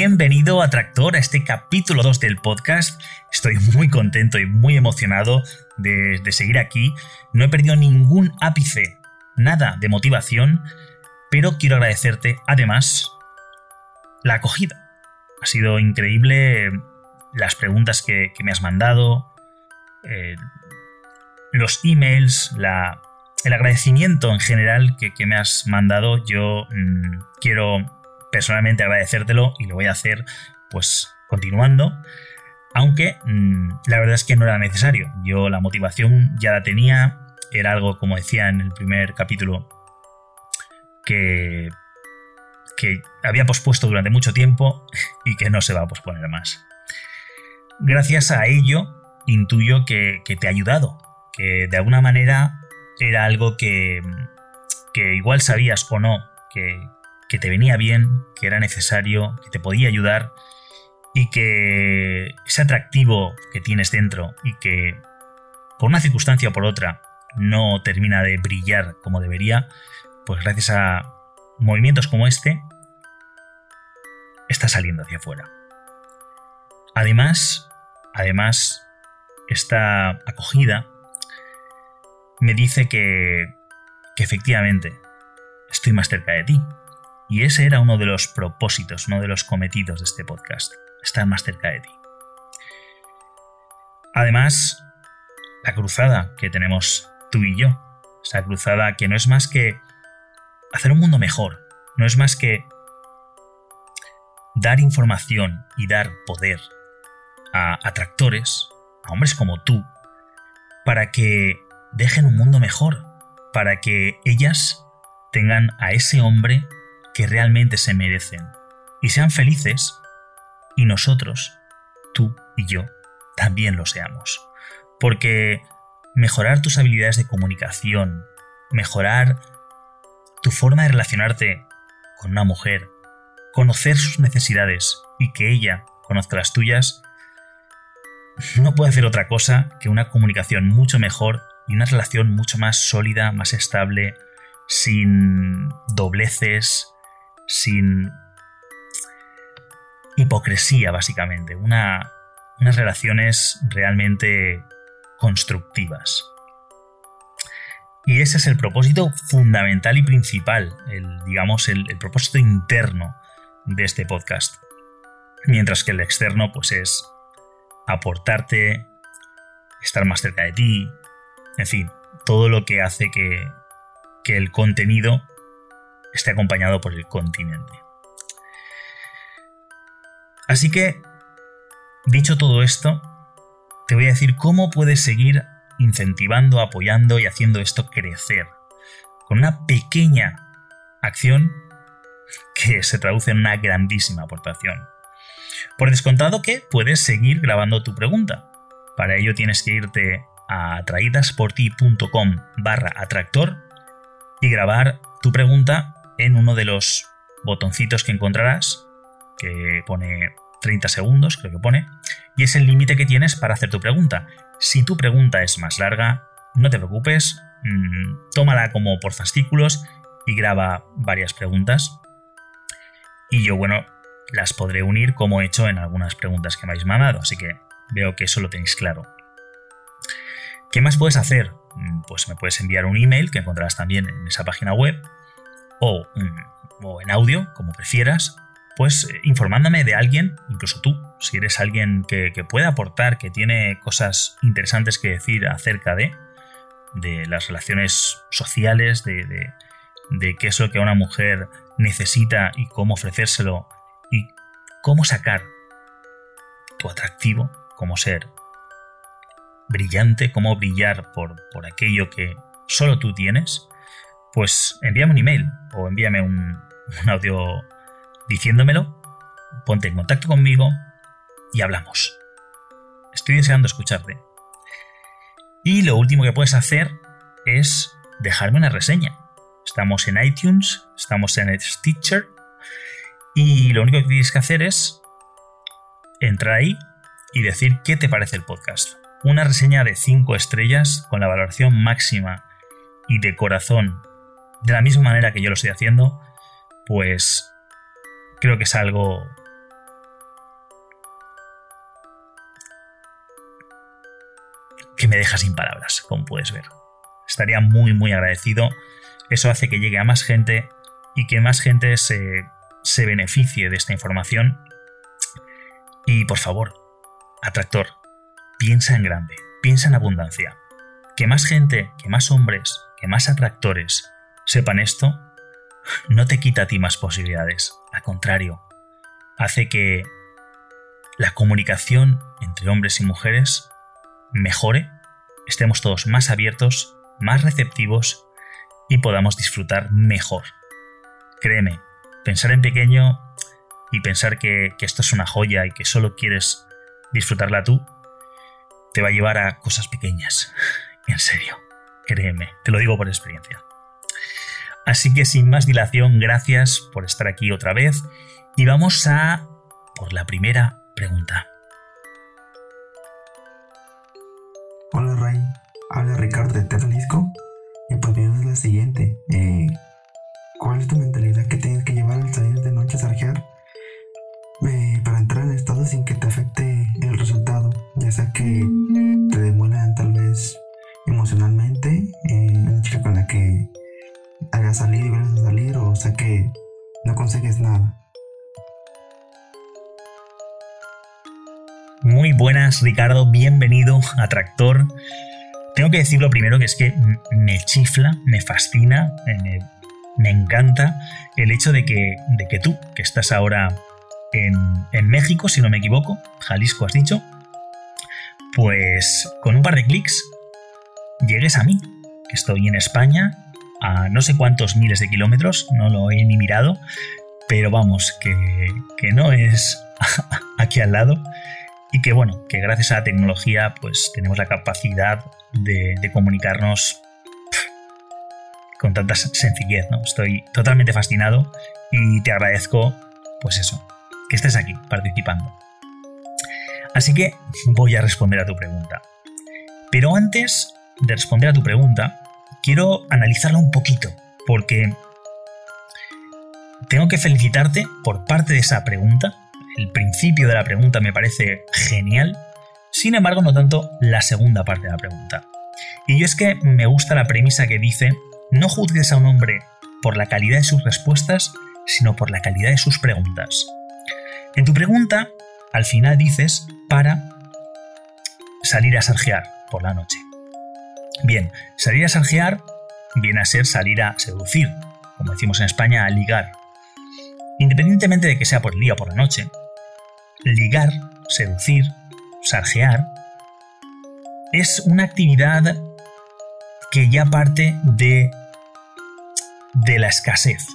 Bienvenido a Tractor a este capítulo 2 del podcast. Estoy muy contento y muy emocionado de, seguir aquí. No he perdido ningún ápice, nada de motivación, pero quiero agradecerte además la acogida. Ha sido increíble las preguntas que, me has mandado, eh, los emails, el agradecimiento en general que, me has mandado. Yo mmm, quiero personalmente agradecértelo y lo voy a hacer pues continuando. Aunque mmm, la verdad es que no era necesario. Yo la motivación ya la tenía. Era algo, como decía en el primer capítulo, que, que había pospuesto durante mucho tiempo y que no se va a posponer más. Gracias a ello, intuyo que, que te ha ayudado. Que de alguna manera era algo que, que igual sabías o no que, que te venía bien, que era necesario, que te podía ayudar y que ese atractivo que tienes dentro y que por una circunstancia o por otra no termina de brillar como debería, pues gracias a movimientos como este, está saliendo hacia afuera. Además, además, esta acogida me dice que, que efectivamente estoy más cerca de ti, y ese era uno de los propósitos, uno de los cometidos de este podcast, estar más cerca de ti. Además, la cruzada que tenemos tú y yo, esa cruzada que no es más que hacer un mundo mejor, no es más que dar información y dar poder a atractores, a hombres como tú, para que dejen un mundo mejor, para que ellas tengan a ese hombre que realmente se merecen y sean felices y nosotros, tú y yo, también lo seamos. Porque mejorar tus habilidades de comunicación, mejorar tu forma de relacionarte con una mujer, conocer sus necesidades y que ella conozca las tuyas, no puede hacer otra cosa que una comunicación mucho mejor y una relación mucho más sólida, más estable, sin dobleces, sin hipocresía, básicamente. Una, unas relaciones realmente constructivas. Y ese es el propósito fundamental y principal, el, digamos, el, el propósito interno de este podcast. Mientras que el externo, pues es aportarte, estar más cerca de ti, en fin, todo lo que hace que, que el contenido esté acompañado por el continente. Así que, dicho todo esto, te voy a decir cómo puedes seguir incentivando, apoyando y haciendo esto crecer. Con una pequeña acción que se traduce en una grandísima aportación. Por descontado que puedes seguir grabando tu pregunta. Para ello tienes que irte a atraídasporti.com barra atractor y grabar tu pregunta en uno de los botoncitos que encontrarás, que pone 30 segundos, creo que pone, y es el límite que tienes para hacer tu pregunta. Si tu pregunta es más larga, no te preocupes, mmm, tómala como por fascículos y graba varias preguntas. Y yo, bueno, las podré unir como he hecho en algunas preguntas que me habéis mandado, así que veo que eso lo tenéis claro. ¿Qué más puedes hacer? Pues me puedes enviar un email que encontrarás también en esa página web o, o en audio, como prefieras, pues informándome de alguien, incluso tú, si eres alguien que, que pueda aportar, que tiene cosas interesantes que decir acerca de, de las relaciones sociales, de, de, de qué es lo que una mujer necesita y cómo ofrecérselo y cómo sacar tu atractivo como ser brillante, cómo brillar por, por aquello que solo tú tienes, pues envíame un email o envíame un, audio diciéndomelo, ponte en contacto conmigo y hablamos. Estoy deseando escucharte. Y lo último que puedes hacer es dejarme una reseña. Estamos en iTunes, estamos en Stitcher y lo único que tienes que hacer es entrar ahí y decir qué te parece el podcast. Una reseña de 5 estrellas con la valoración máxima y de corazón, de la misma manera que yo lo estoy haciendo, pues creo que es algo que me deja sin palabras, como puedes ver. Estaría muy, muy agradecido. Eso hace que llegue a más gente y que más gente se, se beneficie de esta información. Y por favor, atractor, piensa en grande, piensa en abundancia. Que más gente, que más hombres, que más atractores sepan esto, no te quita a ti más posibilidades. Al contrario, hace que la comunicación entre hombres y mujeres mejore, estemos todos más abiertos, más receptivos y podamos disfrutar mejor. Créeme, pensar en pequeño y pensar que, esto es una joya y que solo quieres disfrutarla tú, te va a llevar a cosas pequeñas. En serio, créeme, te lo digo por experiencia. Así que sin más dilación, gracias por estar aquí otra vez y vamos a por la primera pregunta. Hola Ray, habla Ricardo de Terlisco y pues bien es la siguiente. Ricardo, bienvenido a Tractor. Tengo que decirlo primero que es que me chifla, me fascina, me, me encanta el hecho de que, de que tú, que estás ahora en, en México, si no me equivoco, Jalisco has dicho, pues con un par de clics llegues a mí, que estoy en España, a no sé cuántos miles de kilómetros, no lo he ni mirado, pero vamos, que, que no es aquí al lado y que bueno, que gracias a la tecnología pues tenemos la capacidad de, comunicarnos con tanta sencillez, ¿no? Estoy totalmente fascinado y te agradezco pues eso, que estés aquí participando. Así que voy a responder a tu pregunta. Pero antes de responder a tu pregunta, quiero analizarla un poquito, porque tengo que felicitarte por parte de esa pregunta, el principio de la pregunta me parece genial, sin embargo no tanto la segunda parte de la pregunta. Y es que me gusta la premisa que dice, no juzgues a un hombre por la calidad de sus respuestas, sino por la calidad de sus preguntas. En tu pregunta, al final dices para salir a sarjear por la noche. Bien, salir a sarjear viene a ser salir a seducir, como decimos en España, a ligar. Independientemente de que sea por el día o por la noche, ligar, seducir, sarjear, es una actividad que ya parte de, de la escasez,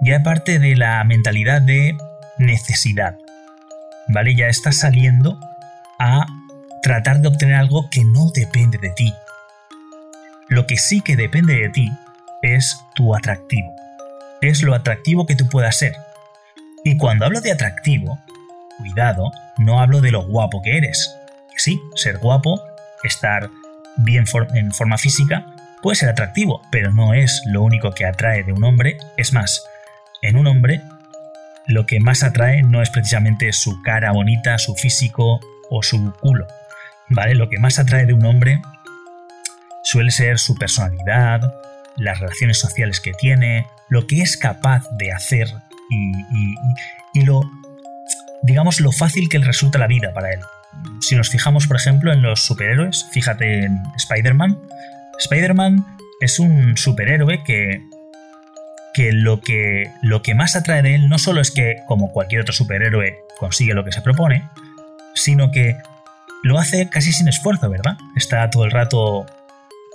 ya parte de la mentalidad de necesidad. ¿Vale? Ya estás saliendo a tratar de obtener algo que no depende de ti. Lo que sí que depende de ti es tu atractivo. Es lo atractivo que tú puedas ser. Y cuando hablo de atractivo, cuidado, no hablo de lo guapo que eres. Sí, ser guapo, estar bien en forma física, puede ser atractivo, pero no es lo único que atrae de un hombre. Es más, en un hombre lo que más atrae no es precisamente su cara bonita, su físico o su culo. ¿Vale? Lo que más atrae de un hombre suele ser su personalidad, las relaciones sociales que tiene, lo que es capaz de hacer y, y lo digamos, lo fácil que le resulta la vida para él. Si nos fijamos, por ejemplo, en los superhéroes, fíjate en Spider-Man. Spider-Man es un superhéroe que, que, lo que lo que más atrae de él no solo es que, como cualquier otro superhéroe, consigue lo que se propone, sino que lo hace casi sin esfuerzo, ¿verdad? Está todo el rato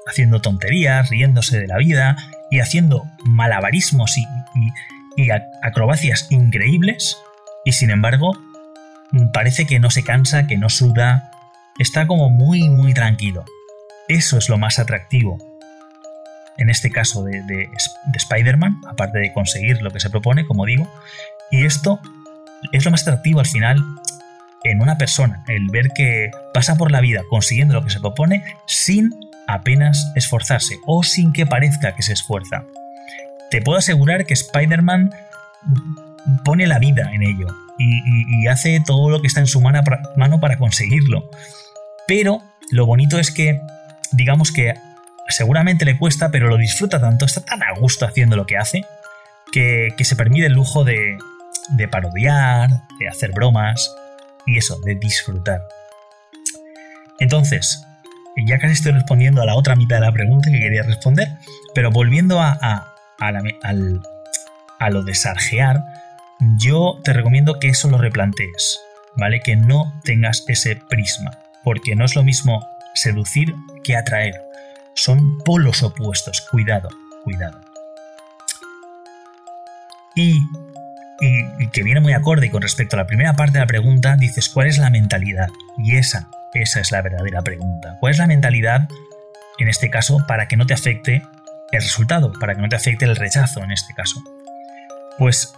haciendo tonterías, riéndose de la vida y haciendo malabarismos y, y acrobacias increíbles y sin embargo parece que no se cansa, que no suda, está como muy muy tranquilo. Eso es lo más atractivo. En este caso de, de, Spider-Man, aparte de conseguir lo que se propone, como digo, y esto es lo más atractivo al final en una persona, el ver que pasa por la vida consiguiendo lo que se propone sin apenas esforzarse o sin que parezca que se esfuerza. Te puedo asegurar que Spider-Man pone la vida en ello y, hace todo lo que está en su mano para conseguirlo. Pero lo bonito es que, digamos que seguramente le cuesta, pero lo disfruta tanto, está tan a gusto haciendo lo que hace, que, se permite el lujo de, parodiar, de hacer bromas y eso, de disfrutar. Entonces, ya casi estoy respondiendo a la otra mitad de la pregunta que quería responder, pero volviendo a, a, a, lo de sarjear, yo te recomiendo que eso lo replantees, ¿vale? Que no tengas ese prisma, porque no es lo mismo seducir que atraer. Son polos opuestos, cuidado, cuidado. Y, y, que viene muy acorde con respecto a la primera parte de la pregunta, dices, ¿cuál es la mentalidad? Y esa esa es la verdadera pregunta. ¿Cuál es la mentalidad, en este caso, para que no te afecte el resultado, para que no te afecte el rechazo, en este caso? Pues,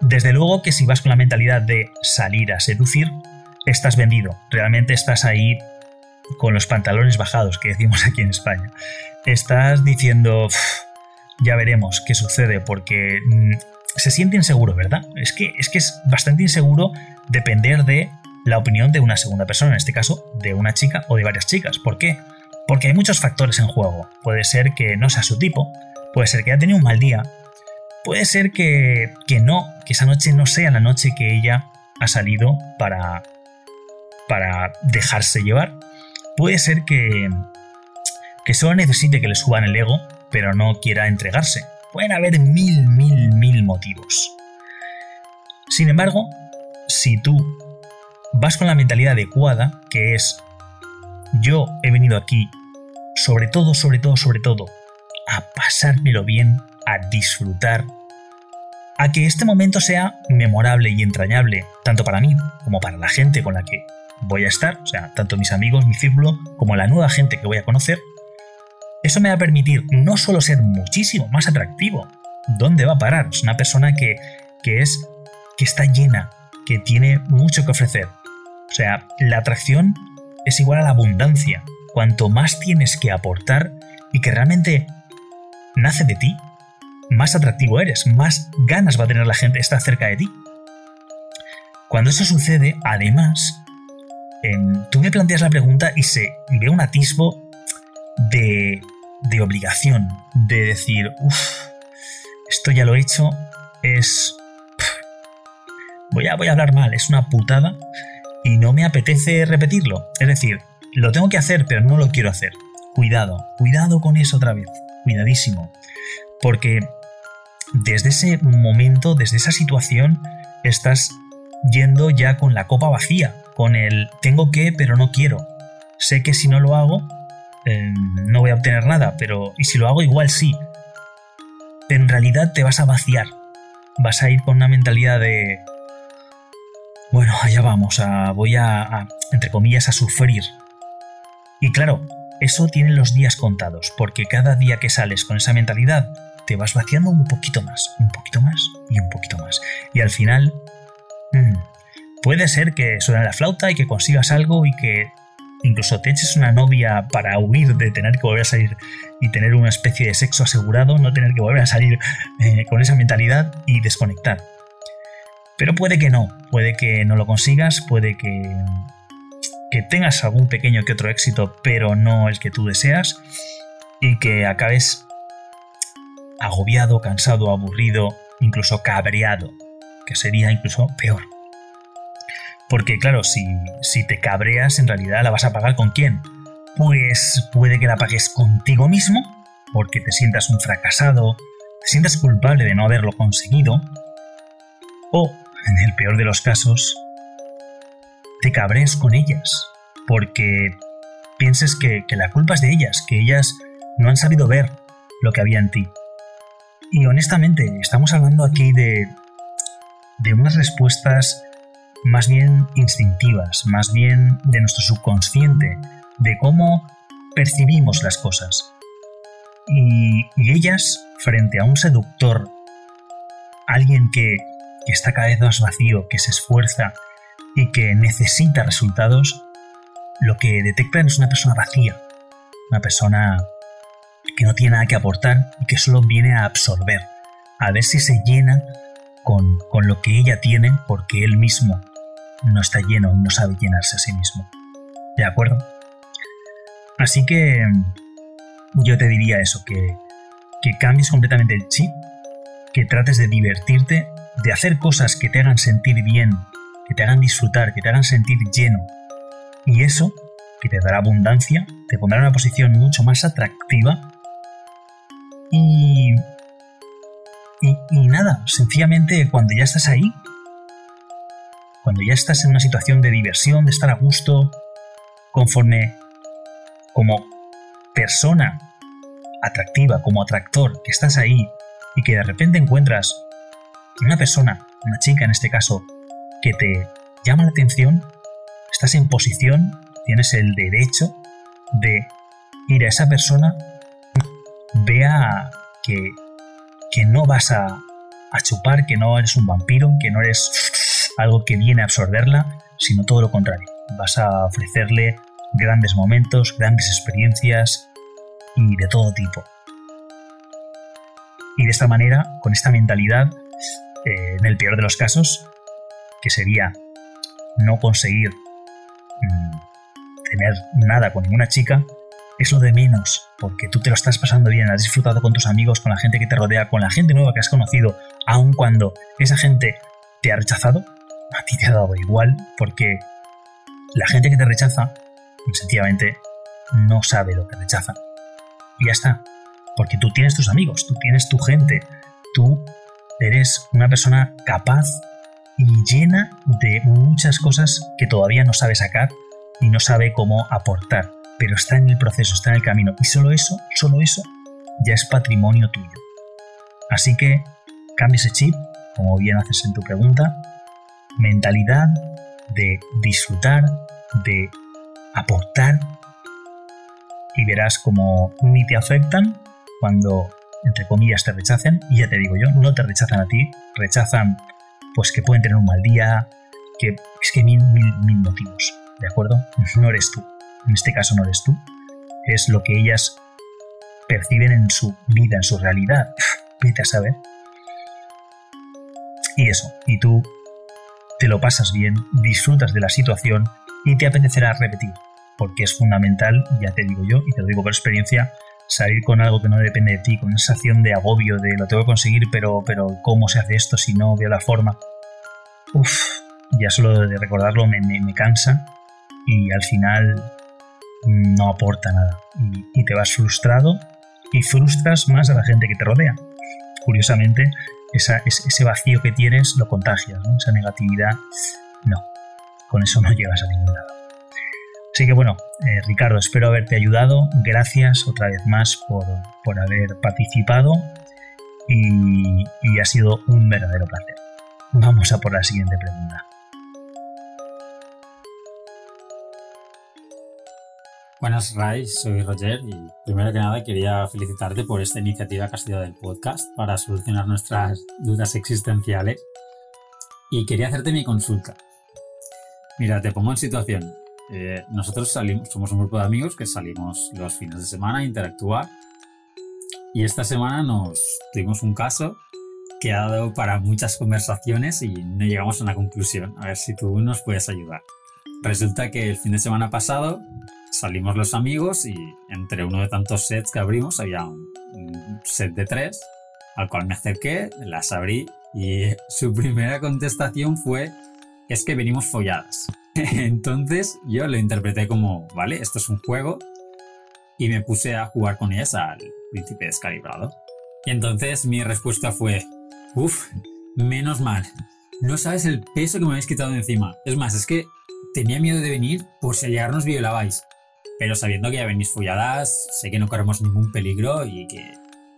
desde luego que si vas con la mentalidad de salir a seducir, estás vendido. Realmente estás ahí con los pantalones bajados, que decimos aquí en España. Estás diciendo, ya veremos qué sucede, porque mm, se siente inseguro, ¿verdad? Es que, es que es bastante inseguro depender de la opinión de una segunda persona, en este caso de una chica o de varias chicas. ¿Por qué? Porque hay muchos factores en juego. Puede ser que no sea su tipo, puede ser que haya tenido un mal día, puede ser que, que no, que esa noche no sea la noche que ella ha salido para, para dejarse llevar. Puede ser que, que solo necesite que le suban el ego, pero no quiera entregarse. Pueden haber mil, mil, mil motivos. Sin embargo, si tú vas con la mentalidad adecuada, que es yo he venido aquí, sobre todo, sobre todo, sobre todo, a pasármelo bien, a disfrutar, a que este momento sea memorable y entrañable, tanto para mí como para la gente con la que voy a estar, o sea, tanto mis amigos, mi círculo, como la nueva gente que voy a conocer, eso me va a permitir no solo ser muchísimo más atractivo, ¿dónde va a parar? Es una persona que, que es, que está llena, que tiene mucho que ofrecer, o sea, la atracción es igual a la abundancia. Cuanto más tienes que aportar y que realmente nace de ti, más atractivo eres, más ganas va a tener la gente estar cerca de ti. Cuando eso sucede, además, tú me planteas la pregunta y se ve un atisbo de, de obligación, de decir, uff, esto ya lo he hecho, es... Voy a, voy a hablar mal, es una putada y no me apetece repetirlo. Es decir, lo tengo que hacer, pero no lo quiero hacer. Cuidado, cuidado con eso otra vez. Cuidadísimo. Porque desde ese momento, desde esa situación, estás yendo ya con la copa vacía, con el tengo que, pero no quiero. Sé que si no lo hago, em, no voy a obtener nada, pero y si lo hago igual sí. En realidad te vas a vaciar. Vas a ir con una mentalidad de bueno, allá vamos, a, voy a, entre comillas, a sufrir. Y claro, eso tiene los días contados, porque cada día que sales con esa mentalidad, te vas vaciando un poquito más, un poquito más y un poquito más. Y al final, mm, puede ser que suene la flauta y que consigas algo y que incluso te eches una novia para huir de tener que volver a salir y tener una especie de sexo asegurado, no tener que volver a salir eh, con esa mentalidad y desconectar. Pero puede que no, puede que no lo consigas, puede que, que tengas algún pequeño que otro éxito, pero no el que tú deseas, y que acabes agobiado, cansado, aburrido, incluso cabreado, que sería incluso peor. Porque claro, si, si te cabreas, en realidad la vas a pagar con quién? Pues puede que la pagues contigo mismo, porque te sientas un fracasado, te sientas culpable de no haberlo conseguido, o en el peor de los casos, te cabres con ellas, porque pienses que, la culpa es de ellas, que ellas no han sabido ver lo que había en ti. Y honestamente, estamos hablando aquí de, de unas respuestas más bien instintivas, más bien de nuestro subconsciente, de cómo percibimos las cosas. Y, ellas, frente a un seductor, alguien que, que está cada vez más vacío, que se esfuerza y que necesita resultados, lo que detectan es una persona vacía, una persona que no tiene nada que aportar y que solo viene a absorber, a ver si se llena con, con lo que ella tiene porque él mismo no está lleno y no sabe llenarse a sí mismo. ¿De acuerdo? Así que yo te diría eso, que, que cambies completamente el chip, que trates de divertirte, de hacer cosas que te hagan sentir bien, que te hagan disfrutar, que te hagan sentir lleno. Y eso, que te dará abundancia, te pondrá en una posición mucho más atractiva. Y, y, y nada, sencillamente cuando ya estás ahí, cuando ya estás en una situación de diversión, de estar a gusto, conforme como persona atractiva, como atractor, que estás ahí y que de repente encuentras una persona, una chica en este caso, que te llama la atención, estás en posición, tienes el derecho de ir a esa persona, vea que, que no vas a, a chupar, que no eres un vampiro, que no eres algo que viene a absorberla, sino todo lo contrario. Vas a ofrecerle grandes momentos, grandes experiencias y de todo tipo. Y de esta manera, con esta mentalidad, eh, en el peor de los casos, que sería no conseguir mm, tener nada con ninguna chica, es lo de menos, porque tú te lo estás pasando bien, has disfrutado con tus amigos, con la gente que te rodea, con la gente nueva que has conocido, aun cuando esa gente te ha rechazado, a ti te ha dado igual, porque la gente que te rechaza sencillamente no sabe lo que rechaza. Y ya está. Porque tú tienes tus amigos, tú tienes tu gente, tú eres una persona capaz y llena de muchas cosas que todavía no sabe sacar y no sabe cómo aportar, pero está en el proceso, está en el camino. Y solo eso, solo eso, ya es patrimonio tuyo. Así que cambia ese chip, como bien haces en tu pregunta, mentalidad de disfrutar, de aportar y verás como ni te afectan cuando, entre comillas, te rechacen. Y ya te digo yo, no te rechazan a ti, rechazan pues que pueden tener un mal día, que es que mil, mil, mil motivos, ¿de acuerdo? No eres tú. En este caso no eres tú. Es lo que ellas perciben en su vida, en su realidad. Vete a saber. Y eso, y tú te lo pasas bien, disfrutas de la situación y te apetecerá repetir, porque es fundamental, ya te digo yo, y te lo digo por experiencia, salir con algo que no depende de ti, con esa sensación de agobio, de lo tengo que conseguir, pero, pero ¿cómo se hace esto si no veo la forma? Uf, ya solo de recordarlo me, me, cansa y al final no aporta nada. Y, te vas frustrado y frustras más a la gente que te rodea. Curiosamente, esa, ese vacío que tienes lo contagias, esa negatividad, no con eso no llegas a ningún lado. Así que bueno, eh, Ricardo, espero haberte ayudado. Gracias otra vez más por, haber participado y ha sido un verdadero placer. Vamos a por la siguiente pregunta. Buenas, Ray, soy Roger y primero que nada quería felicitarte por esta iniciativa que has del podcast para solucionar nuestras dudas existenciales. Y quería hacerte mi consulta. Mira, te pongo en situación. Eh, nosotros salimos, somos un grupo de amigos que salimos los fines de semana a interactuar. Y esta semana nos tuvimos un caso que ha dado para muchas conversaciones y no llegamos a una conclusión. A ver si tú nos puedes ayudar. Resulta que el fin de semana pasado salimos los amigos y entre uno de tantos sets que abrimos había un, un set de tres al cual me acerqué, las abrí y su primera contestación fue es que venimos folladas. Entonces yo lo interpreté como, vale, esto es un juego y me puse a jugar con ellas al príncipe descalibrado. Y entonces mi respuesta fue, uff, menos mal. No sabes el peso que me habéis quitado de encima. Es más, es que tenía miedo de venir por si llegar nos violabais. Pero sabiendo que ya venís folladas, sé que no corremos ningún peligro y que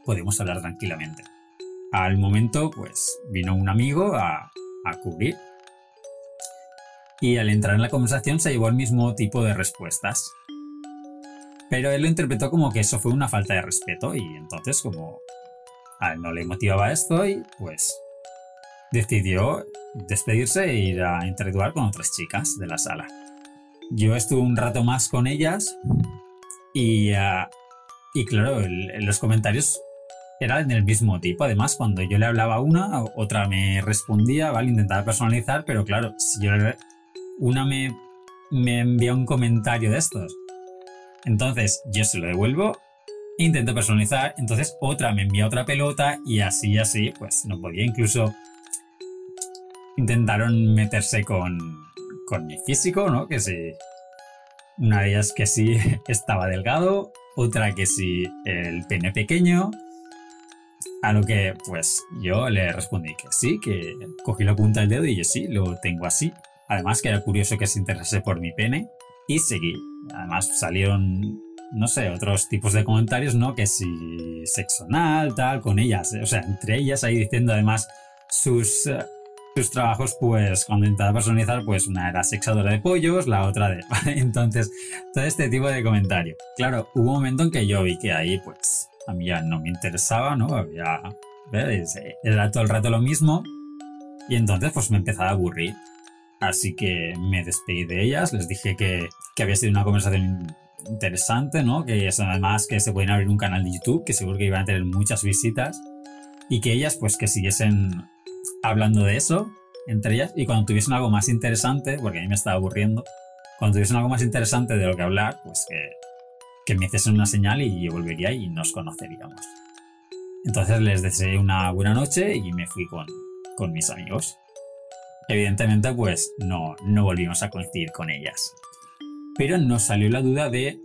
podemos hablar tranquilamente. al momento, pues vino un amigo a, cubrir. Y al entrar en la conversación se llevó el mismo tipo de respuestas. Pero él lo interpretó como que eso fue una falta de respeto y entonces como a él no le motivaba esto y pues decidió despedirse e ir a interactuar con otras chicas de la sala. Yo estuve un rato más con ellas y, ah, y claro, los comentarios eran del mismo tipo. Además, cuando yo le hablaba a una, otra me respondía, ¿vale? Intentaba personalizar, pero claro, si yo una me, me envía un comentario de estos, entonces yo se lo devuelvo intento personalizar, entonces otra me envía otra pelota y así, así, pues no podía. Incluso intentaron meterse con, con mi físico, ¿no? Que si una de ellas que sí estaba delgado, otra que sí el pene pequeño. A lo que pues yo le respondí que sí, que cogí la punta del dedo y yo sí, lo tengo así. Además que era curioso que se interesase por mi pene y seguí. Además salieron no sé, otros tipos de comentarios, ¿no? Que si sexo anal, tal, con ellas, o sea, entre ellas ahí diciendo además sus, eh, sus trabajos, pues cuando intentaba personalizar, pues una era sexadora de pollos, la otra de... Entonces, todo este tipo de comentario. Claro, hubo un momento en que yo vi que ahí, pues, a mí ya no me interesaba, ¿no? Había... Era todo el rato lo mismo. Y entonces, pues me empezaba a aburrir. Así que me despedí de ellas, les dije que, que había sido una conversación interesante, ¿no? Que es además que se pueden abrir un canal de YouTube, que seguro que iban a tener muchas visitas, y que ellas pues que siguiesen hablando de eso entre ellas, y cuando tuviesen algo más interesante, porque a mí me estaba aburriendo, cuando tuviesen algo más interesante de lo que hablar, pues que, que me hiciesen una señal y yo volvería y nos conoceríamos. Entonces les deseé una buena noche y me fui con, con mis amigos. Evidentemente, pues no, no volvimos a coincidir con ellas pero nos salió la duda de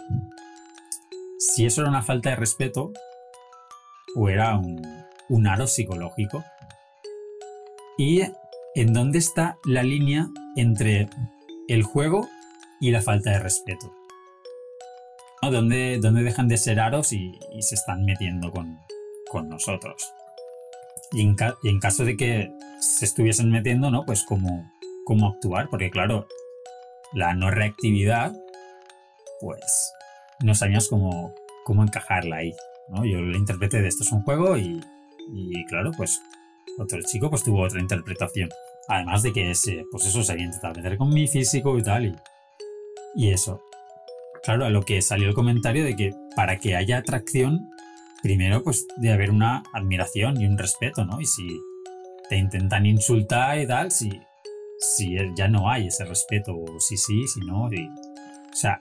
si eso era una falta de respeto o era un, aro psicológico. Y en dónde está la línea entre el juego y la falta de respeto. ¿Dónde, dejan de ser aros y, se están metiendo con, nosotros? Y en, caso de que se estuviesen metiendo, ¿no? Pues cómo, cómo actuar, porque claro, la no reactividad, pues no sabíamos cómo, cómo encajarla ahí. ¿no? Yo la interpreté de esto es un juego y, y claro, pues otro chico pues tuvo otra interpretación. Además de que ese, pues eso se había intentado meter con mi físico y tal. Y, y eso. Claro, a lo que salió el comentario de que para que haya atracción, primero pues debe haber una admiración y un respeto, ¿no? Y si te intentan insultar y tal, si, si ya no hay ese respeto, o si sí, si no. o sea,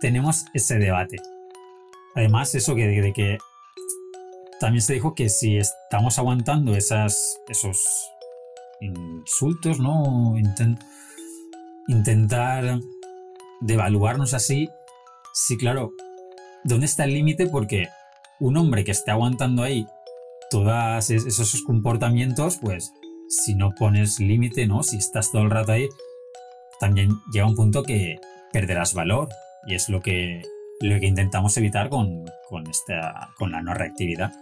tenemos ese debate. Además, eso que, de que también se dijo que si estamos aguantando esos insultos, ¿no? intentar devaluarnos así, sí, claro, ¿dónde está el límite? Porque un hombre que esté aguantando ahí todos esos comportamientos, pues si no pones límite, ¿no? Si estás todo el rato ahí, también llega un punto que perderás valor. Y es lo que, lo que intentamos evitar con, con, esta, con la no reactividad.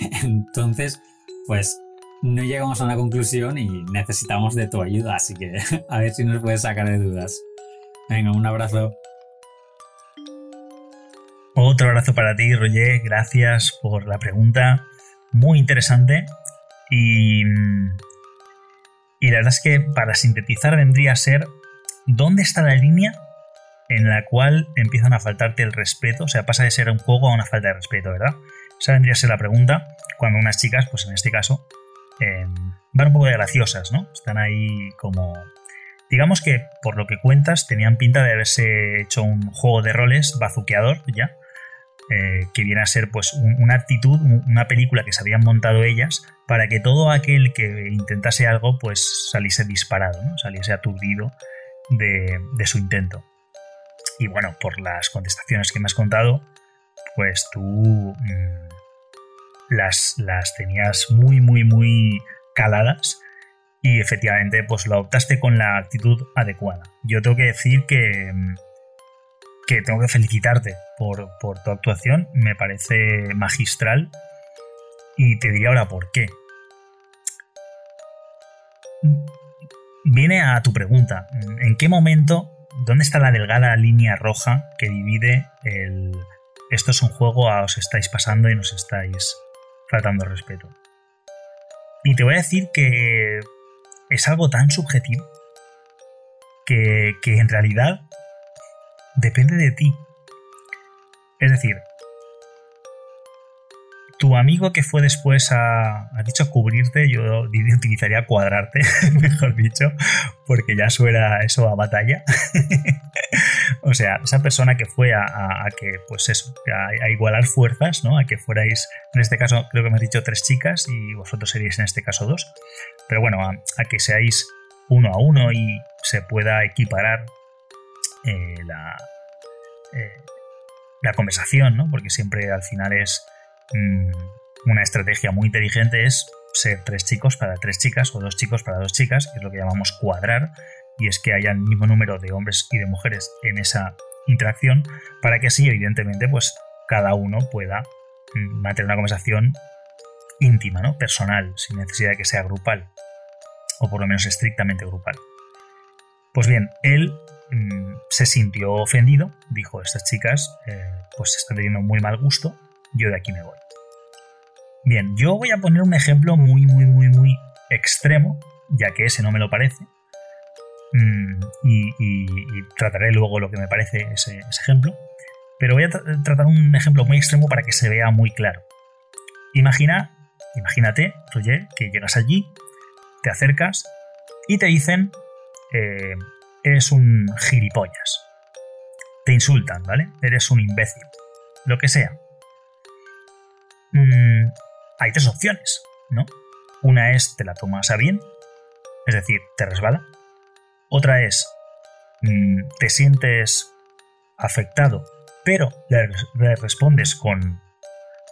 Entonces, pues no llegamos a una conclusión y necesitamos de tu ayuda, así que a ver si nos puedes sacar de dudas. Venga, un abrazo. Otro abrazo para ti, Roger. Gracias por la pregunta. Muy interesante. Y y la verdad es que para sintetizar vendría a ser dónde está la línea en la cual empiezan a faltarte el respeto, o sea, pasa de ser un juego a una falta de respeto, ¿verdad? Esa vendría a ser la pregunta cuando unas chicas, pues en este caso, em, van un poco de graciosas, ¿no? Están ahí como... Digamos que, por lo que cuentas, tenían pinta de haberse hecho un juego de roles bazuqueador, ya, eh, que viene a ser pues una actitud, una película que se habían montado ellas para que todo aquel que intentase algo pues saliese disparado, ¿no? saliese aturdido de, su intento. Y bueno, por las contestaciones que me has contado, pues tú mm, las, las tenías muy, muy, muy caladas y efectivamente pues lo adoptaste con la actitud adecuada. Yo tengo que decir que, mm, que tengo que felicitarte por, por tu actuación, me parece magistral Y te diré ahora por qué. Viene a tu pregunta, ¿en qué momento, dónde está la delgada línea roja que divide el... Esto es un juego, a os estáis pasando y nos estáis faltando respeto? Y te voy a decir que es algo tan subjetivo que, que en realidad depende de ti. Es decir, tu amigo que fue después a, ha dicho cubrirte, yo utilizaría cuadrarte, mejor dicho, porque ya suena eso a batalla. o sea, esa persona que fue a, que, pues eso, a, igualar fuerzas, ¿no? A que fuerais, en este caso creo que me has dicho tres chicas y vosotros seríais en este caso dos. Pero bueno, a, que seáis uno a uno y se pueda equiparar eh, la, eh, la conversación, ¿no? Porque siempre al final es Mm, una estrategia muy inteligente es ser tres chicos para tres chicas o dos chicos para dos chicas, que es lo que llamamos cuadrar, y es que haya el mismo número de hombres y de mujeres en esa interacción para que así, evidentemente, pues cada uno pueda mm, mantener una conversación íntima, ¿no? personal, sin necesidad de que sea grupal, o por lo menos estrictamente grupal. Pues bien, él mm, se sintió ofendido, dijo, estas chicas eh, pues están teniendo muy mal gusto, yo de aquí me voy. Bien, yo voy a poner un ejemplo muy, muy, muy, muy extremo, ya que ese no me lo parece. Mm, y, trataré luego lo que me parece ese, ejemplo. Pero voy a tratar un ejemplo muy extremo para que se vea muy claro. Imagina, imagínate, Roger, que llegas allí, te acercas y te dicen, eh, eres un gilipollas. Te insultan, ¿vale? Eres un imbécil. Lo que sea. Mm, hay tres opciones, ¿no? Una es te la tomas a bien, es decir, te resbala. Otra es mm, te sientes afectado, pero le, respondes con,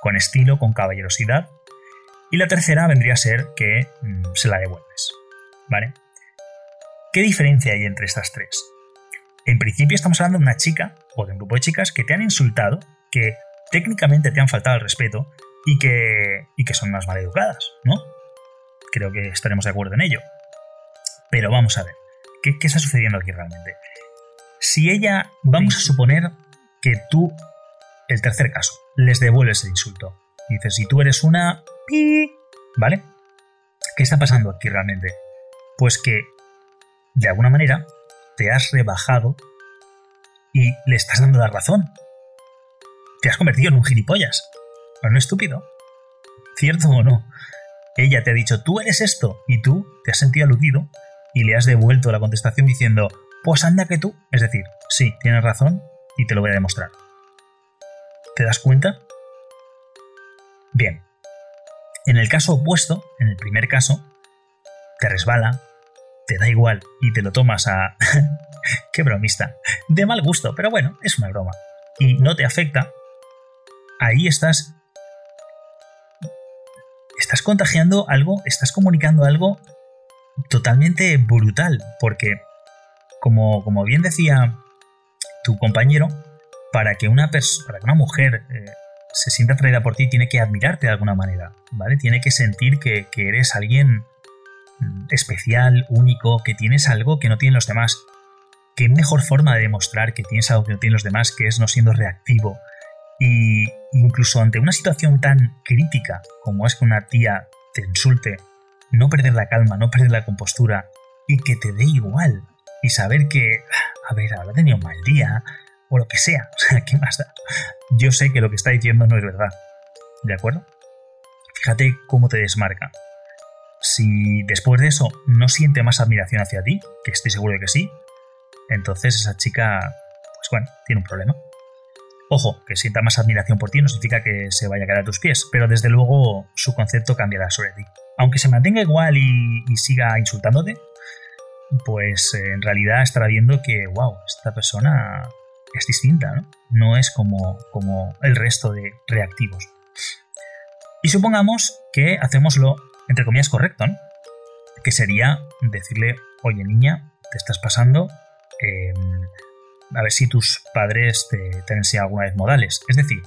con, estilo, con caballerosidad. Y la tercera vendría a ser que mm, se la devuelves, ¿vale? ¿Qué diferencia hay entre estas tres? En principio estamos hablando de una chica o de un grupo de chicas que te han insultado, que técnicamente te han faltado el respeto, y que, y que son más maleducadas, ¿no? Creo que estaremos de acuerdo en ello. Pero vamos a ver, ¿qué, está sucediendo aquí realmente? Si ella, vamos a suponer que tú, el tercer caso, les devuelves el insulto. Dices, si tú eres una... ¿Vale? ¿Qué está pasando aquí realmente? Pues que, de alguna manera, te has rebajado y le estás dando la razón. Te has convertido en un gilipollas un estúpido. ¿Cierto o no? Ella te ha dicho, tú eres esto, y tú te has sentido aludido y le has devuelto la contestación diciendo, pues anda que tú. Es decir, sí, tienes razón y te lo voy a demostrar. ¿Te das cuenta? Bien. En el caso opuesto, en el primer caso, te resbala, te da igual y te lo tomas a... ¡Qué bromista! De mal gusto, pero bueno, es una broma. Y no te afecta. Ahí estás estás contagiando algo, estás comunicando algo totalmente brutal, porque como, como bien decía tu compañero, para que una, para que una mujer eh, se sienta atraída por ti, tiene que admirarte de alguna manera, ¿vale? Tiene que sentir que, que eres alguien mm, especial, único, que tienes algo que no tienen los demás. ¿Qué mejor forma de demostrar que tienes algo que no tienen los demás que es no siendo reactivo, y incluso ante una situación tan crítica como es que una tía te insulte, no perder la calma, no perder la compostura y que te dé igual. Y saber que, a ver, habrá tenido un mal día o lo que sea. O sea, ¿qué más? Yo sé que lo que está diciendo no es verdad. ¿De acuerdo? Fíjate cómo te desmarca. Si después de eso no siente más admiración hacia ti, que estoy seguro de que sí, entonces esa chica, pues bueno, tiene un problema. Ojo, que sienta más admiración por ti no significa que se vaya a quedar a tus pies, pero desde luego su concepto cambiará sobre ti. Aunque se mantenga igual y, siga insultándote, pues eh, en realidad estará viendo que, wow, esta persona es distinta, ¿no? No es como, como el resto de reactivos. Y supongamos que hacemos lo, entre comillas, correcto, ¿no? Que sería decirle, oye niña, te estás pasando, eh, a ver si tus padres te, han enseñado alguna vez modales. Es decir,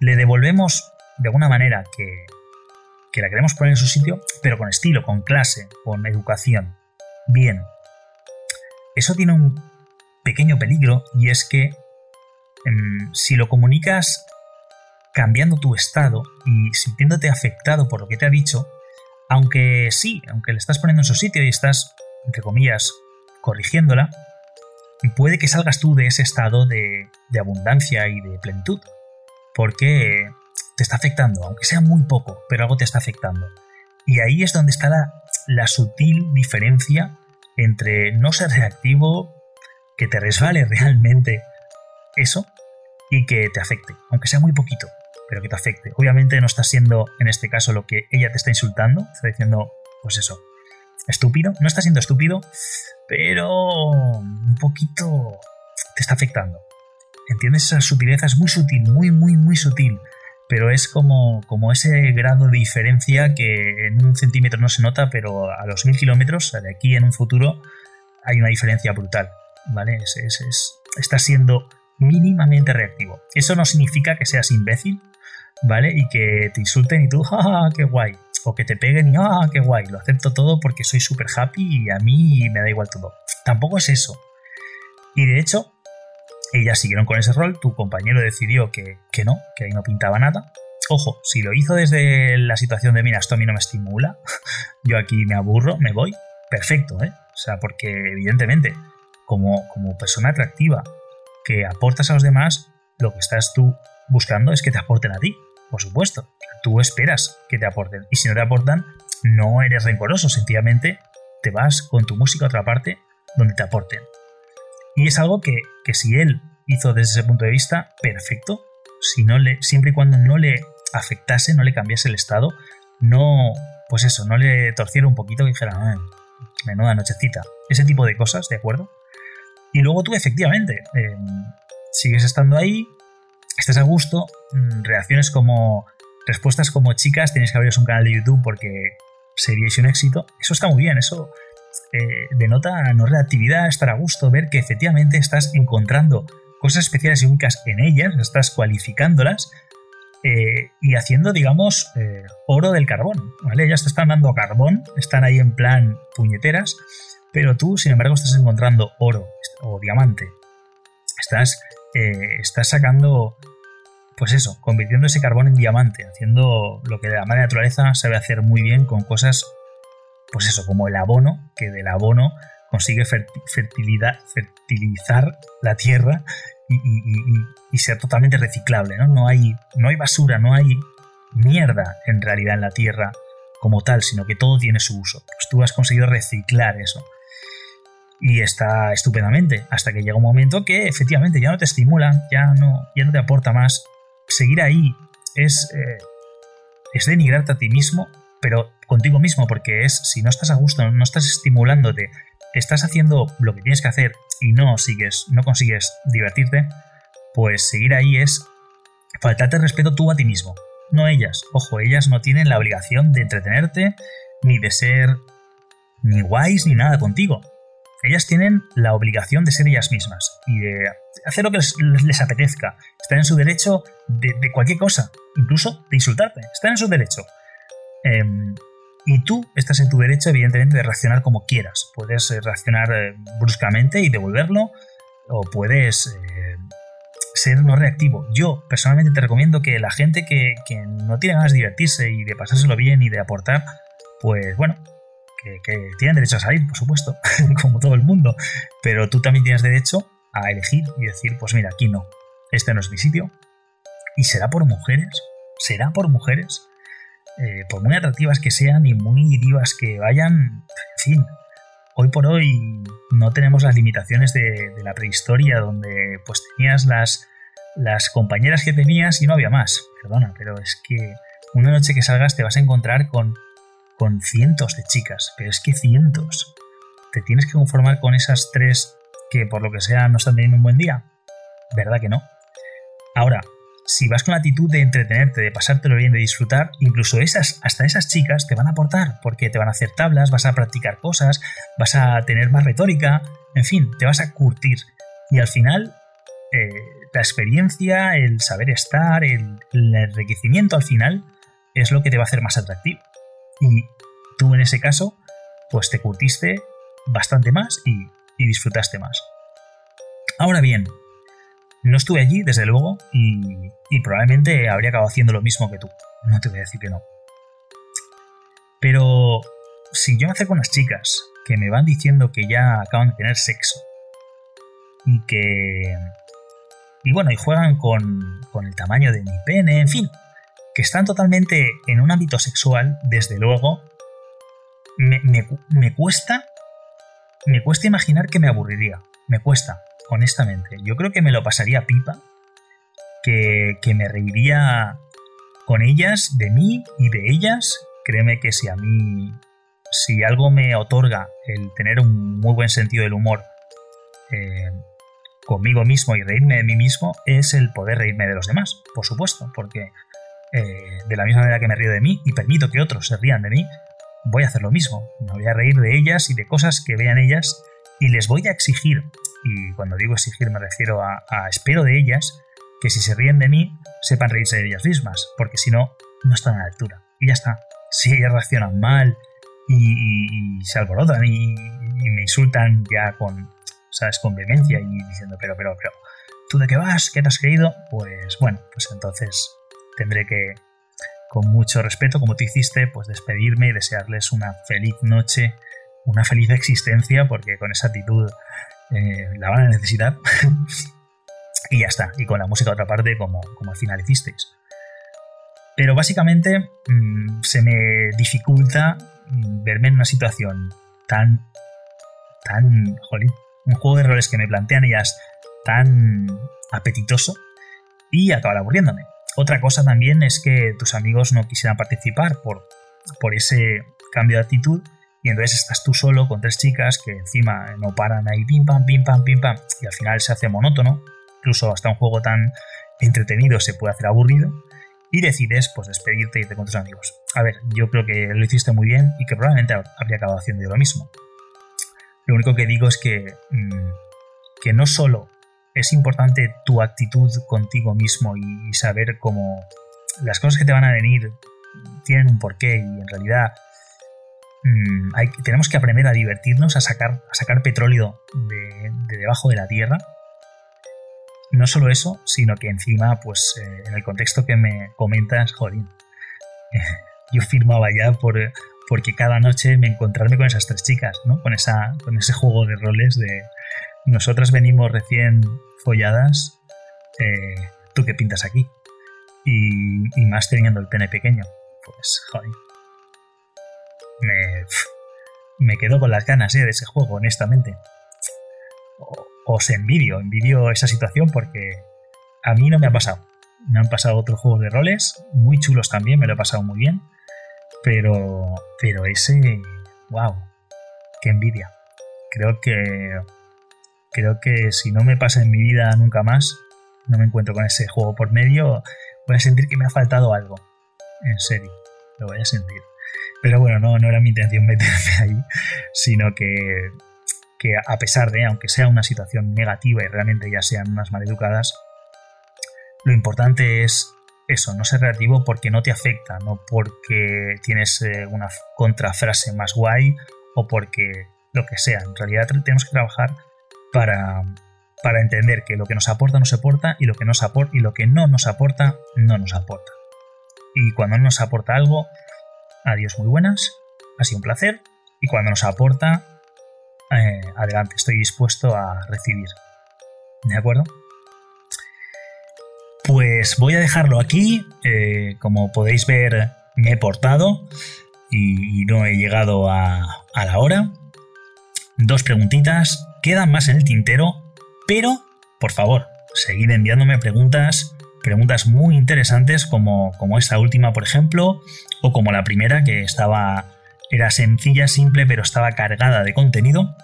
le devolvemos de alguna manera que, que la queremos poner en su sitio, pero con estilo, con clase, con educación. Bien. Eso tiene un pequeño peligro y es que em, si lo comunicas cambiando tu estado y sintiéndote afectado por lo que te ha dicho, aunque sí, aunque le estás poniendo en su sitio y estás, entre comillas, corrigiéndola, puede que salgas tú de ese estado de, abundancia y de plenitud, porque te está afectando, aunque sea muy poco, pero algo te está afectando. Y ahí es donde está la, la sutil diferencia entre no ser reactivo, que te resbale realmente eso y que te afecte, aunque sea muy poquito pero que te afecte. Obviamente no está siendo, en este caso, lo que ella te está insultando, está diciendo, pues eso, estúpido. No está siendo estúpido, pero un poquito te está afectando. ¿Entiendes? Esa sutileza es muy sutil, muy, muy, muy sutil. Pero es como, como ese grado de diferencia que en un centímetro no se nota, pero a los mil kilómetros, de aquí en un futuro, hay una diferencia brutal. ¿Vale? Es, es, está siendo mínimamente reactivo. Eso no significa que seas imbécil, ¿vale? Y que te insulten y tú, ¡ah, qué guay! O que te peguen y, ¡ah, qué guay! Lo acepto todo porque soy súper happy y a mí me da igual todo. Tampoco es eso. Y de hecho, ellas siguieron con ese rol, tu compañero decidió que, que no, que ahí no pintaba nada. Ojo, si lo hizo desde la situación de, mira, esto a mí no me estimula, yo aquí me aburro, me voy, perfecto, ¿eh? O sea, porque evidentemente, como, como persona atractiva que aportas a los demás, lo que estás tú buscando es que te aporten a ti, por supuesto. Tú esperas que te aporten. Y si no te aportan, no eres rencoroso, sencillamente te vas con tu música a otra parte donde te aporten. Y es algo que, si él hizo desde ese punto de vista, perfecto. Si no le, siempre y cuando no le afectase, no le cambiase el estado, no, pues eso, no le torciera un poquito y dijera, ah, menuda nochecita. Ese tipo de cosas, ¿de acuerdo? Y luego tú, efectivamente, em, sigues estando ahí, estás a gusto, mm, reacciones como respuestas como chicas, tenéis que abriros un canal de YouTube porque seríais un éxito. Eso está muy bien, eso eh, denota no reactividad, estar a gusto, ver que efectivamente estás encontrando cosas especiales y únicas en ellas, estás cualificándolas eh, y haciendo, digamos, eh, oro del carbón. ¿vale? Ellas te están dando carbón, están ahí en plan puñeteras, pero tú, sin embargo, estás encontrando oro o diamante. Estás eh, estás sacando, pues eso, convirtiendo ese carbón en diamante, haciendo lo que la madre naturaleza sabe hacer muy bien con cosas, pues eso, como el abono, que del abono consigue fertilizar la tierra y, ser totalmente reciclable, ¿no? No hay, no hay basura, no hay mierda en realidad en la tierra como tal, sino que todo tiene su uso. Pues tú has conseguido reciclar eso y está estupendamente hasta que llega un momento que efectivamente ya no te estimula, ya no, ya no te aporta más. Seguir ahí es, eh, es denigrarte a ti mismo, pero contigo mismo, porque es si no estás a gusto, no estás estimulándote, estás haciendo lo que tienes que hacer y no sigues, no consigues divertirte, pues seguir ahí es faltarte respeto tú a ti mismo, no ellas. Ojo, ellas no tienen la obligación de entretenerte, ni de ser ni guays, ni nada contigo ellas tienen la obligación de ser ellas mismas y de hacer lo que les, apetezca. Están en su derecho de, cualquier cosa, incluso de insultarte. Están en su derecho. Em, y tú estás en tu derecho, evidentemente, de reaccionar como quieras. Puedes eh, reaccionar eh, bruscamente y devolverlo, o puedes eh, ser no reactivo. Yo, personalmente, te recomiendo que la gente que, que no tiene ganas de divertirse y de pasárselo bien y de aportar, pues bueno, que, tienen derecho a salir, por supuesto, como todo el mundo, pero tú también tienes derecho a elegir y decir, pues mira, aquí no, este no es mi sitio. ¿Y será por mujeres? ¿Será por mujeres? Eh, por muy atractivas que sean y muy divas que vayan, en fin, hoy por hoy no tenemos las limitaciones de, la prehistoria donde pues tenías las, las compañeras que tenías y no había más. Perdona, pero es que una noche que salgas te vas a encontrar con con cientos de chicas, pero es que cientos. ¿Te tienes que conformar con esas tres que por lo que sea no están teniendo un buen día? ¿Verdad que no? Ahora, si vas con la actitud de entretenerte, de pasártelo bien, de disfrutar, incluso esas, hasta esas chicas te van a aportar, porque te van a hacer tablas, vas a practicar cosas, vas a tener más retórica, en fin, te vas a curtir. Y al final, eh, la experiencia, el saber estar, el enriquecimiento al final, es lo que te va a hacer más atractivo. Y tú en ese caso, pues te curtiste bastante más y, disfrutaste más. Ahora bien, no estuve allí, desde luego, y, y, probablemente habría acabado haciendo lo mismo que tú. No te voy a decir que no. Pero si yo me acerco a unas chicas que me van diciendo que ya acaban de tener sexo y que... Y bueno, y juegan con, con el tamaño de mi pene, en fin, que están totalmente en un ámbito sexual, desde luego, me, me, cuesta, me cuesta imaginar que me aburriría. Me cuesta, honestamente. Yo creo que me lo pasaría pipa, que, que me reiría con ellas, de mí y de ellas. Créeme que si a mí, si algo me otorga el tener un muy buen sentido del humor eh, conmigo mismo y reírme de mí mismo, es el poder reírme de los demás, por supuesto, porque eh, de la misma manera que me río de mí y permito que otros se rían de mí, voy a hacer lo mismo. Me voy a reír de ellas y de cosas que vean ellas y les voy a exigir, y cuando digo exigir me refiero a, espero de ellas, que si se ríen de mí, sepan reírse de ellas mismas, porque si no, no están a la altura. Y ya está. Si ellas reaccionan mal y, se alborotan y, me insultan ya con, ¿sabes?, con vehemencia y diciendo, pero, pero, pero, ¿tú de qué vas? ¿Qué te has creído? Pues bueno, pues entonces tendré que, con mucho respeto, como tú hiciste, pues despedirme y desearles una feliz noche, una feliz existencia, porque con esa actitud eh, la van a necesitar. y ya está, y con la música otra parte, como, como al final hicisteis. Pero básicamente mm, se me dificulta mm, verme en una situación tan, tan, jolín, un juego de roles que me plantean ellas tan apetitoso y acabar aburriéndome. Otra cosa también es que tus amigos no quisieran participar por, por ese cambio de actitud y entonces estás tú solo con tres chicas que encima no paran ahí pim pam, pim pam, pim pam y al final se hace monótono, incluso hasta un juego tan entretenido se puede hacer aburrido y decides pues despedirte y irte con tus amigos. A ver, yo creo que lo hiciste muy bien y que probablemente habría acabado haciendo yo lo mismo. Lo único que digo es que, mm, que no solo es importante tu actitud contigo mismo y, saber cómo las cosas que te van a venir tienen un porqué y en realidad mm, tenemos que aprender a divertirnos, a sacar, a sacar petróleo de, debajo de la tierra. No solo eso, sino que encima, pues eh, en el contexto que me comentas, jolín, yo firmaba ya por, porque cada noche me encontrarme con esas tres chicas, ¿no? Con, esa, con ese juego de roles de, nosotras venimos recién folladas, eh, ¿tú qué pintas aquí? Y, más teniendo el pene pequeño. Pues, joder. Me, me quedo con las ganas eh, de ese juego, honestamente. os envidio, envidio esa situación porque a mí no me ha pasado. Me han pasado otros juegos de roles, muy chulos también, me lo he pasado muy bien. Pero, pero ese, wow, qué envidia. Creo que creo que si no me pasa en mi vida nunca más, no me encuentro con ese juego por medio, voy a sentir que me ha faltado algo. En serio, lo voy a sentir. Pero bueno, no, no era mi intención meterme ahí, sino que, que a pesar de, aunque sea una situación negativa y realmente ya sean unas maleducadas, lo importante es eso, no ser relativo porque no te afecta, no porque tienes eh, una contrafrase más guay o porque lo que sea. En realidad tenemos que trabajar para, para entender que lo que nos aporta nos aporta y lo que, aporta, y lo que no nos aporta no nos aporta. Y cuando no nos aporta algo, adiós muy buenas, ha sido un placer. Y cuando nos aporta, eh, adelante, estoy dispuesto a recibir. ¿De acuerdo? Pues voy a dejarlo aquí. Eh, como podéis ver, me he portado y, no he llegado a, a la hora. Dos preguntitas quedan más en el tintero, pero, por favor, seguid enviándome preguntas, preguntas muy interesantes como, como esta última, por ejemplo, o como la primera que estaba, era sencilla, simple, pero estaba cargada de contenido.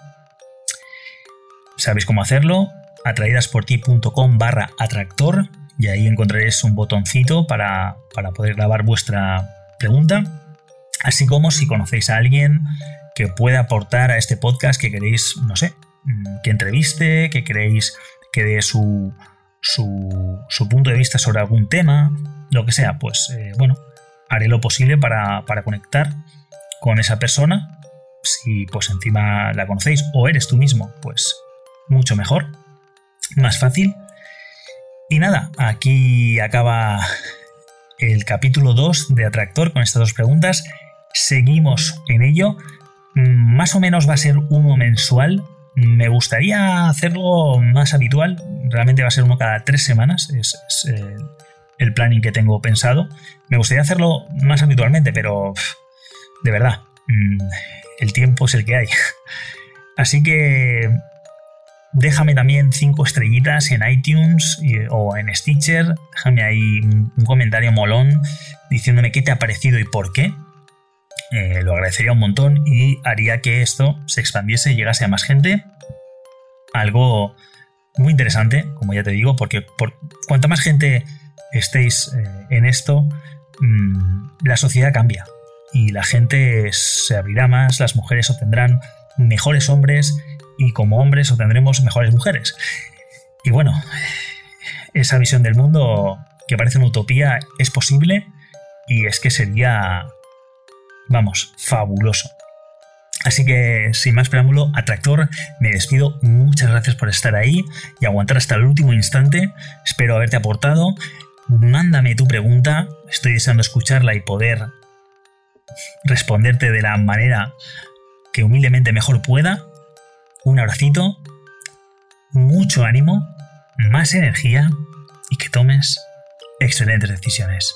Sabéis cómo hacerlo, atraídasporti.com barra atractor y ahí encontraréis un botoncito para, para poder grabar vuestra pregunta, así como si conocéis a alguien que pueda aportar a este podcast que queréis, no sé, que entreviste, que queréis que dé su, su, punto de vista sobre algún tema, lo que sea, pues eh, bueno, haré lo posible para, para conectar con esa persona. Si pues encima la conocéis o eres tú mismo, pues mucho mejor, más fácil. Y nada, aquí acaba el capítulo 2 de Atractor con estas dos preguntas. Seguimos en ello. Mm, más o menos va a ser uno mensual. Me gustaría hacerlo más habitual. Realmente va a ser uno cada tres semanas. Es, eh, el planning que tengo pensado. Me gustaría hacerlo más habitualmente, pero de verdad, mm, el tiempo es el que hay. Así que déjame también cinco estrellitas en iTunes o en Stitcher. Déjame ahí un comentario molón diciéndome qué te ha parecido y por qué. Eh, lo agradecería un montón y haría que esto se expandiese y llegase a más gente. Algo muy interesante, como ya te digo, porque por cuanta más gente estéis eh, en esto, mm, la sociedad cambia y la gente se abrirá más, las mujeres obtendrán mejores hombres y como hombres obtendremos mejores mujeres. Y bueno, esa visión del mundo que parece una utopía es posible y es que sería vamos, fabuloso. Así que, sin más preámbulo, Atractor, me despido. Muchas gracias por estar ahí y aguantar hasta el último instante. Espero haberte aportado. Mándame tu pregunta. Estoy deseando escucharla y poder responderte de la manera que humildemente mejor pueda. Un abracito, mucho ánimo, más energía y que tomes excelentes decisiones.